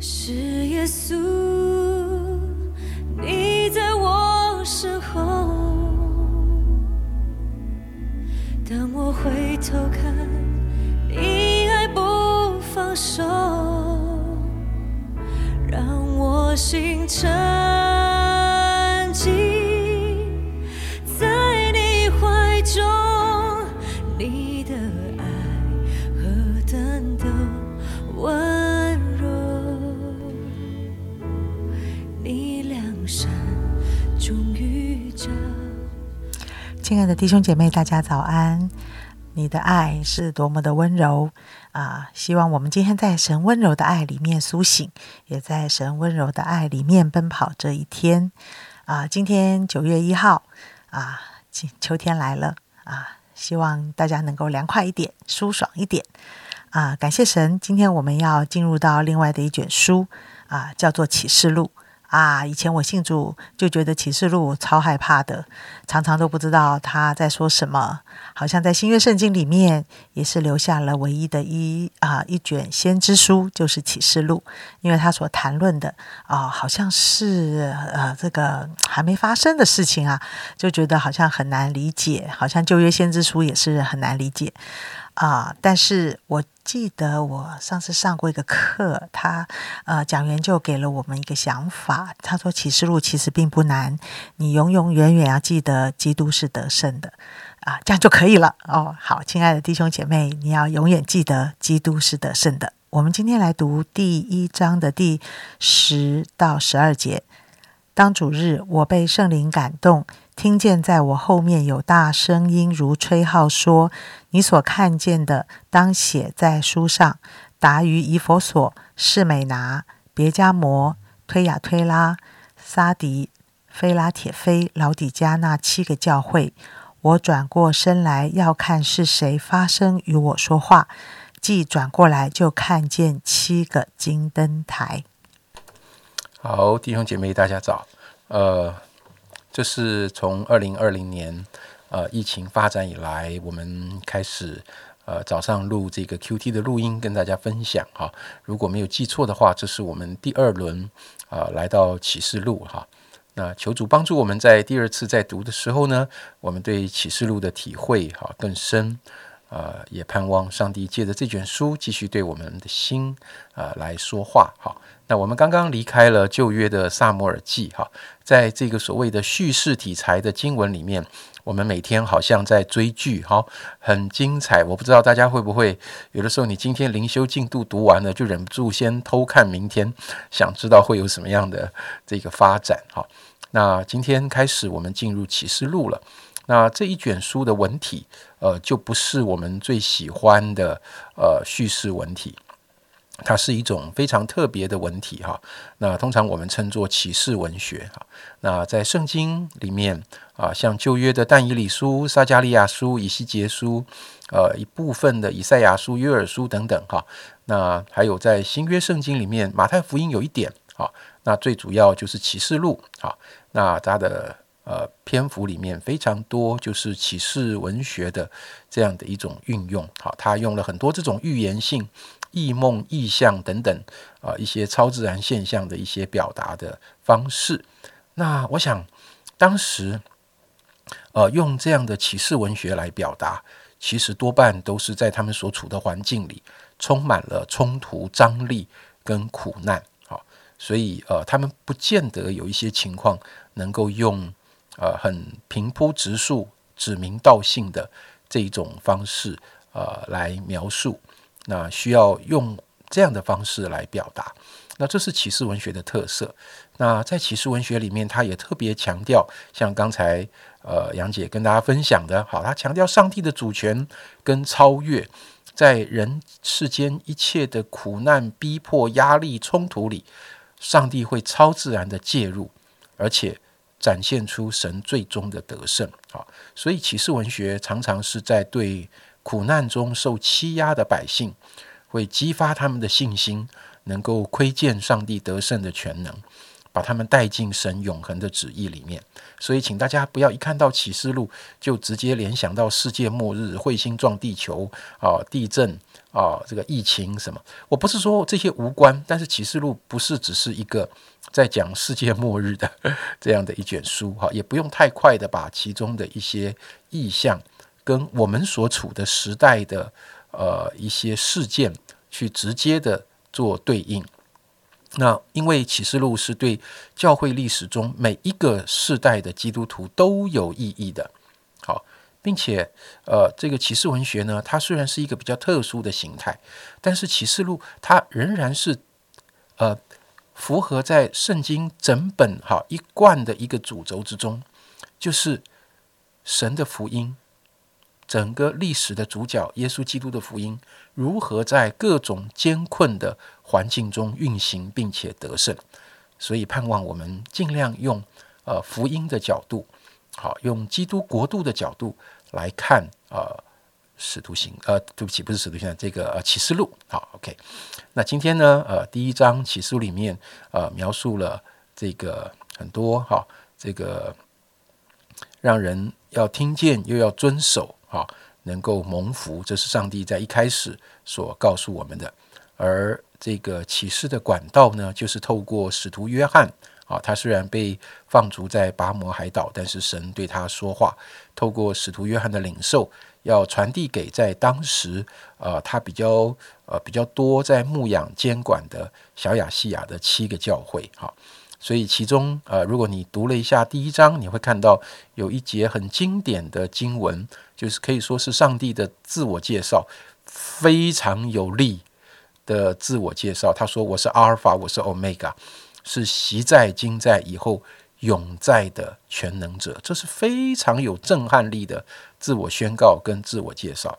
是耶稣，亲爱的弟兄姐妹，大家早安！你的爱是多么的温柔啊！希望我们今天在神温柔的爱里面苏醒，也在神温柔的爱里面奔跑这一天啊！今天九月一号啊，秋秋天来了啊！希望大家能够凉快一点，舒爽一点啊！感谢神，今天我们要进入到另外的一卷书啊，叫做启示录。啊，以前我信主就觉得启示录超害怕的，常常都不知道他在说什么。好像在新约圣经里面也是留下了唯一的一啊一卷先知书，就是启示录，因为他所谈论的啊，好像是呃这个还没发生的事情啊，就觉得好像很难理解，好像旧约先知书也是很难理解。啊！但是我记得我上次上过一个课，他呃讲员就给了我们一个想法，他说启示录其实并不难，你永永远远要记得基督是得胜的啊，这样就可以了哦。好，亲爱的弟兄姐妹，你要永远记得基督是得胜的。我们今天来读第一章的第十到十二节。当主日，我被圣灵感动。听见在我后面有大声音如吹号说：“你所看见的，当写在书上，达于以佛所、士美拿、别加摩、推雅推拉、撒迪、菲拉铁菲、老底加那七个教会。”我转过身来要看是谁发声与我说话，既转过来就看见七个金灯台。好，弟兄姐妹，大家早。呃。这是从二零二零年呃疫情发展以来，我们开始呃早上录这个 Q T 的录音，跟大家分享哈。如果没有记错的话，这是我们第二轮啊来到启示录哈。那求主帮助我们在第二次在读的时候呢，我们对启示录的体会哈更深啊，也盼望上帝借着这卷书继续对我们的心啊来说话哈。那我们刚刚离开了旧约的萨摩尔记，哈，在这个所谓的叙事题材的经文里面，我们每天好像在追剧，哈，很精彩。我不知道大家会不会有的时候，你今天灵修进度读完了，就忍不住先偷看明天，想知道会有什么样的这个发展，哈。那今天开始，我们进入启示录了。那这一卷书的文体，呃，就不是我们最喜欢的呃叙事文体。它是一种非常特别的文体哈，那通常我们称作启示文学哈。那在圣经里面啊，像旧约的但以理书、撒加利亚书、以西结书，呃，一部分的以赛亚书、约珥书等等哈。那还有在新约圣经里面，马太福音有一点啊，那最主要就是启示录啊。那它的呃篇幅里面非常多，就是启示文学的这样的一种运用。好，他用了很多这种预言性。异梦、意象等等啊，一些超自然现象的一些表达的方式。那我想，当时呃用这样的启示文学来表达，其实多半都是在他们所处的环境里充满了冲突、张力跟苦难。好，所以呃，他们不见得有一些情况能够用呃很平铺直述、指名道姓的这一种方式呃来描述。那需要用这样的方式来表达，那这是启示文学的特色。那在启示文学里面，他也特别强调，像刚才呃杨姐跟大家分享的，好，他强调上帝的主权跟超越，在人世间一切的苦难、逼迫、压力、冲突里，上帝会超自然的介入，而且展现出神最终的得胜。啊，所以启示文学常常是在对。苦难中受欺压的百姓，会激发他们的信心，能够窥见上帝得胜的全能，把他们带进神永恒的旨意里面。所以，请大家不要一看到启示录就直接联想到世界末日、彗星撞地球啊、地震啊，这个疫情什么，我不是说这些无关，但是启示录不是只是一个在讲世界末日的 这样的一卷书哈，也不用太快的把其中的一些意象跟我们所处的时代的呃一些事件去直接的做对应。那因为启示录是对教会历史中每一个世代的基督徒都有意义的。好并且，呃，这个启示文学呢，它虽然是一个比较特殊的形态，但是启示录它仍然是，呃，符合在圣经整本哈一贯的一个主轴之中，就是神的福音，整个历史的主角耶稣基督的福音如何在各种艰困的环境中运行，并且得胜。所以盼望我们尽量用呃福音的角度，好用基督国度的角度。来看呃使徒行呃对不起不是使徒行这个呃启示录好 OK 那今天呢呃第一章启示录里面呃描述了这个很多哈这个让人要听见又要遵守哈能够蒙福这是上帝在一开始所告诉我们的而这个启示的管道呢就是透过使徒约翰。啊，他虽然被放逐在拔摩海岛，但是神对他说话，透过使徒约翰的领受，要传递给在当时呃他比较呃比较多在牧养监管的小亚细亚的七个教会。哈，所以其中呃，如果你读了一下第一章，你会看到有一节很经典的经文，就是可以说是上帝的自我介绍，非常有力的自我介绍。他说：“我是阿尔法，我是欧米伽。”是习在、今在、以后永在的全能者，这是非常有震撼力的自我宣告跟自我介绍。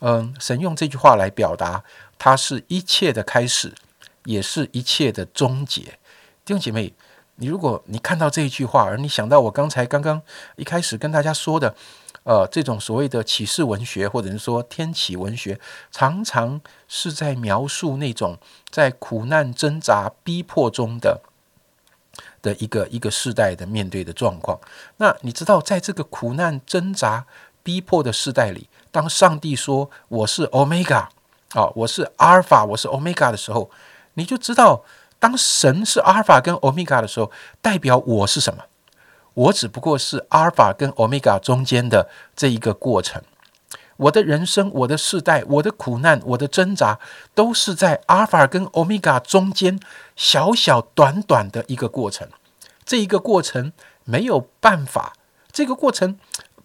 嗯，神用这句话来表达，他是一切的开始，也是一切的终结。弟兄姐妹，你如果你看到这一句话，而你想到我刚才刚刚一开始跟大家说的，呃，这种所谓的启示文学，或者是说天启文学，常常是在描述那种在苦难、挣扎、逼迫中的的一个一个世代的面对的状况。那你知道，在这个苦难、挣扎、逼迫的世代里，当上帝说我是 Omega 啊，我是阿尔法，我是 Omega 的时候，你就知道，当神是阿尔法跟 Omega 的时候，代表我是什么？我只不过是阿尔法跟欧米伽中间的这一个过程，我的人生、我的世代、我的苦难、我的挣扎，都是在阿尔法跟欧米伽中间小小短短的一个过程。这一个过程没有办法，这个过程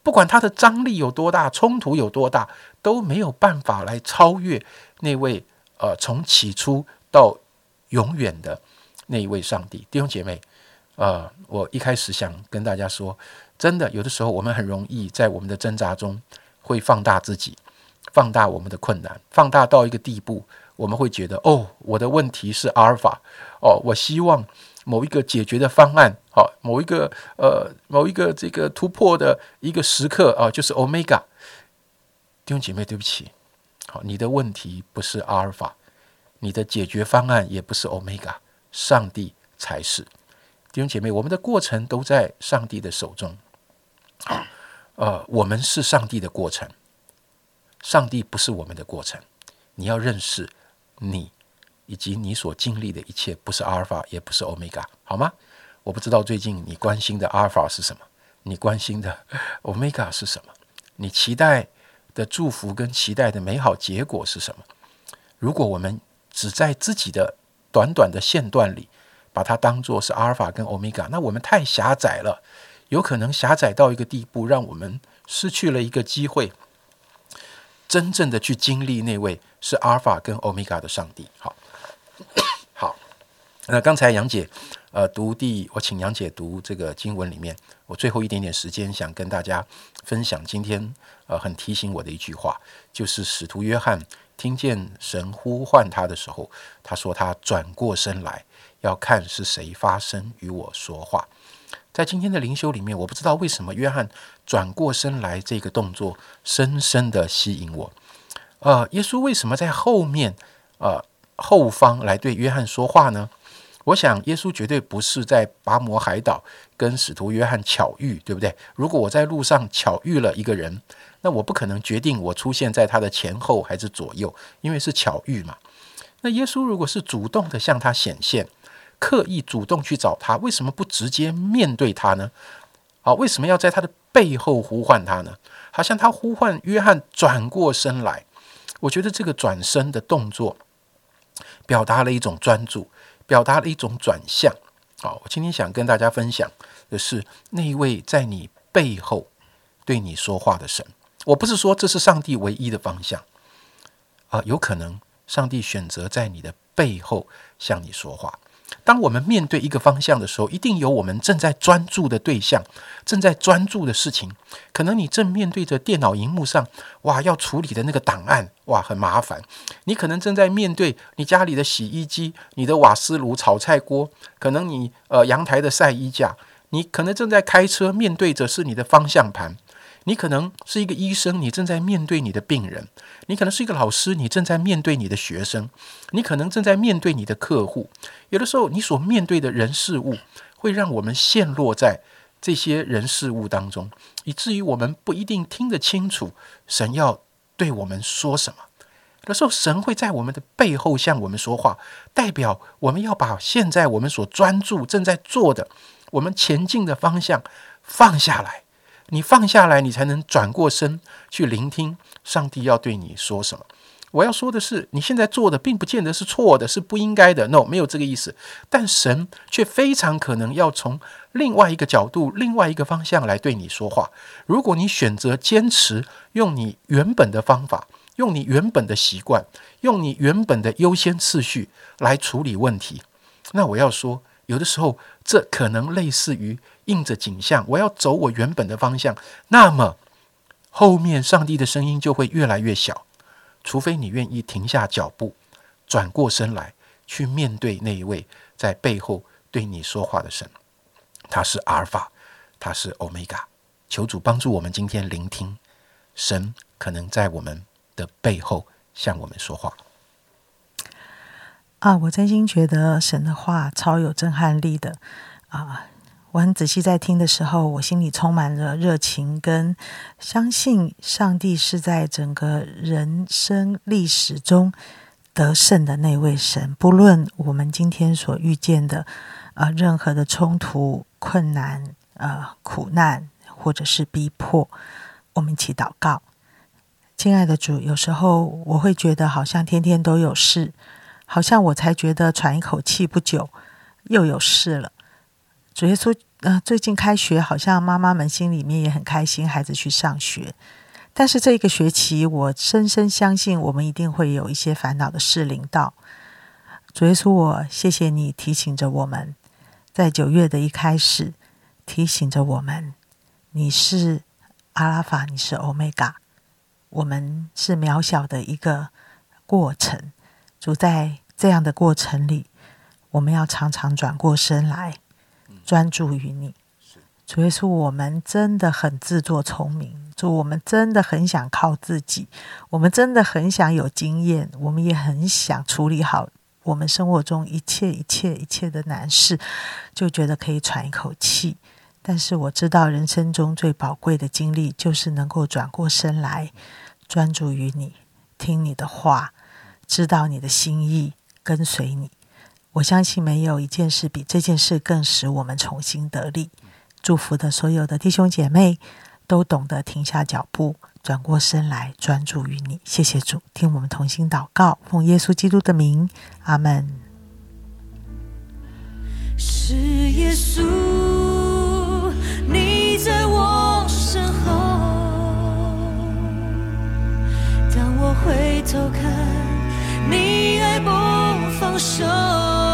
不管它的张力有多大、冲突有多大，都没有办法来超越那位呃从起初到永远的那一位上帝。弟兄姐妹。呃，我一开始想跟大家说，真的，有的时候我们很容易在我们的挣扎中会放大自己，放大我们的困难，放大到一个地步，我们会觉得，哦，我的问题是阿尔法，哦，我希望某一个解决的方案，好，某一个呃，某一个这个突破的一个时刻啊，就是欧米伽。弟兄姐妹，对不起，好，你的问题不是阿尔法，你的解决方案也不是欧米伽，上帝才是。弟兄姐妹，我们的过程都在上帝的手中。呃，我们是上帝的过程，上帝不是我们的过程。你要认识你以及你所经历的一切，不是阿尔法，也不是欧米伽，好吗？我不知道最近你关心的阿尔法是什么，你关心的 欧米伽是什么？你期待的祝福跟期待的美好结果是什么？如果我们只在自己的短短的线段里，把它当做是阿尔法跟欧米伽，那我们太狭窄了，有可能狭窄到一个地步，让我们失去了一个机会，真正的去经历那位是阿尔法跟欧米伽的上帝。好，好，那刚才杨姐呃读第，我请杨姐读这个经文里面，我最后一点点时间想跟大家分享今天呃很提醒我的一句话，就是使徒约翰听见神呼唤他的时候，他说他转过身来。要看是谁发声与我说话，在今天的灵修里面，我不知道为什么约翰转过身来这个动作深深的吸引我。呃，耶稣为什么在后面呃后方来对约翰说话呢？我想耶稣绝对不是在拔摩海岛跟使徒约翰巧遇，对不对？如果我在路上巧遇了一个人，那我不可能决定我出现在他的前后还是左右，因为是巧遇嘛。那耶稣如果是主动的向他显现，刻意主动去找他，为什么不直接面对他呢？啊，为什么要在他的背后呼唤他呢？好像他呼唤约翰转过身来。我觉得这个转身的动作，表达了一种专注，表达了一种转向。好，我今天想跟大家分享的是那一位在你背后对你说话的神。我不是说这是上帝唯一的方向啊，有可能上帝选择在你的背后向你说话。当我们面对一个方向的时候，一定有我们正在专注的对象，正在专注的事情。可能你正面对着电脑荧幕上，哇，要处理的那个档案，哇，很麻烦。你可能正在面对你家里的洗衣机、你的瓦斯炉、炒菜锅，可能你呃阳台的晒衣架，你可能正在开车，面对着是你的方向盘。你可能是一个医生，你正在面对你的病人；你可能是一个老师，你正在面对你的学生；你可能正在面对你的客户。有的时候，你所面对的人事物，会让我们陷落在这些人事物当中，以至于我们不一定听得清楚神要对我们说什么。有的时候，神会在我们的背后向我们说话，代表我们要把现在我们所专注正在做的、我们前进的方向放下来。你放下来，你才能转过身去聆听上帝要对你说什么。我要说的是，你现在做的并不见得是错的，是不应该的。No，没有这个意思。但神却非常可能要从另外一个角度、另外一个方向来对你说话。如果你选择坚持用你原本的方法、用你原本的习惯、用你原本的优先次序来处理问题，那我要说，有的时候这可能类似于。应着景象，我要走我原本的方向，那么后面上帝的声音就会越来越小，除非你愿意停下脚步，转过身来，去面对那一位在背后对你说话的神。他是阿尔法，他是欧米伽。求主帮助我们今天聆听神可能在我们的背后向我们说话。啊，我真心觉得神的话超有震撼力的啊。我很仔细在听的时候，我心里充满了热情，跟相信上帝是在整个人生历史中得胜的那位神。不论我们今天所遇见的呃任何的冲突、困难、呃苦难，或者是逼迫，我们一起祷告。亲爱的主，有时候我会觉得好像天天都有事，好像我才觉得喘一口气不久，又有事了。主耶稣，呃，最近开学，好像妈妈们心里面也很开心，孩子去上学。但是这一个学期，我深深相信，我们一定会有一些烦恼的事临到。主耶稣，我谢谢你提醒着我们，在九月的一开始，提醒着我们，你是阿拉法，你是欧米伽，我们是渺小的一个过程。主在这样的过程里，我们要常常转过身来。专注于你，主耶稣，我们真的很自作聪明，主，我们真的很想靠自己，我们真的很想有经验，我们也很想处理好我们生活中一切一切一切的难事，就觉得可以喘一口气。但是我知道，人生中最宝贵的经历，就是能够转过身来，专注于你，听你的话，知道你的心意，跟随你。我相信没有一件事比这件事更使我们重新得力。祝福的所有的弟兄姐妹都懂得停下脚步，转过身来，专注于你。谢谢主，听我们同心祷告，奉耶稣基督的名，阿门。是耶稣，你在我身后，当我回头看，你爱不放手。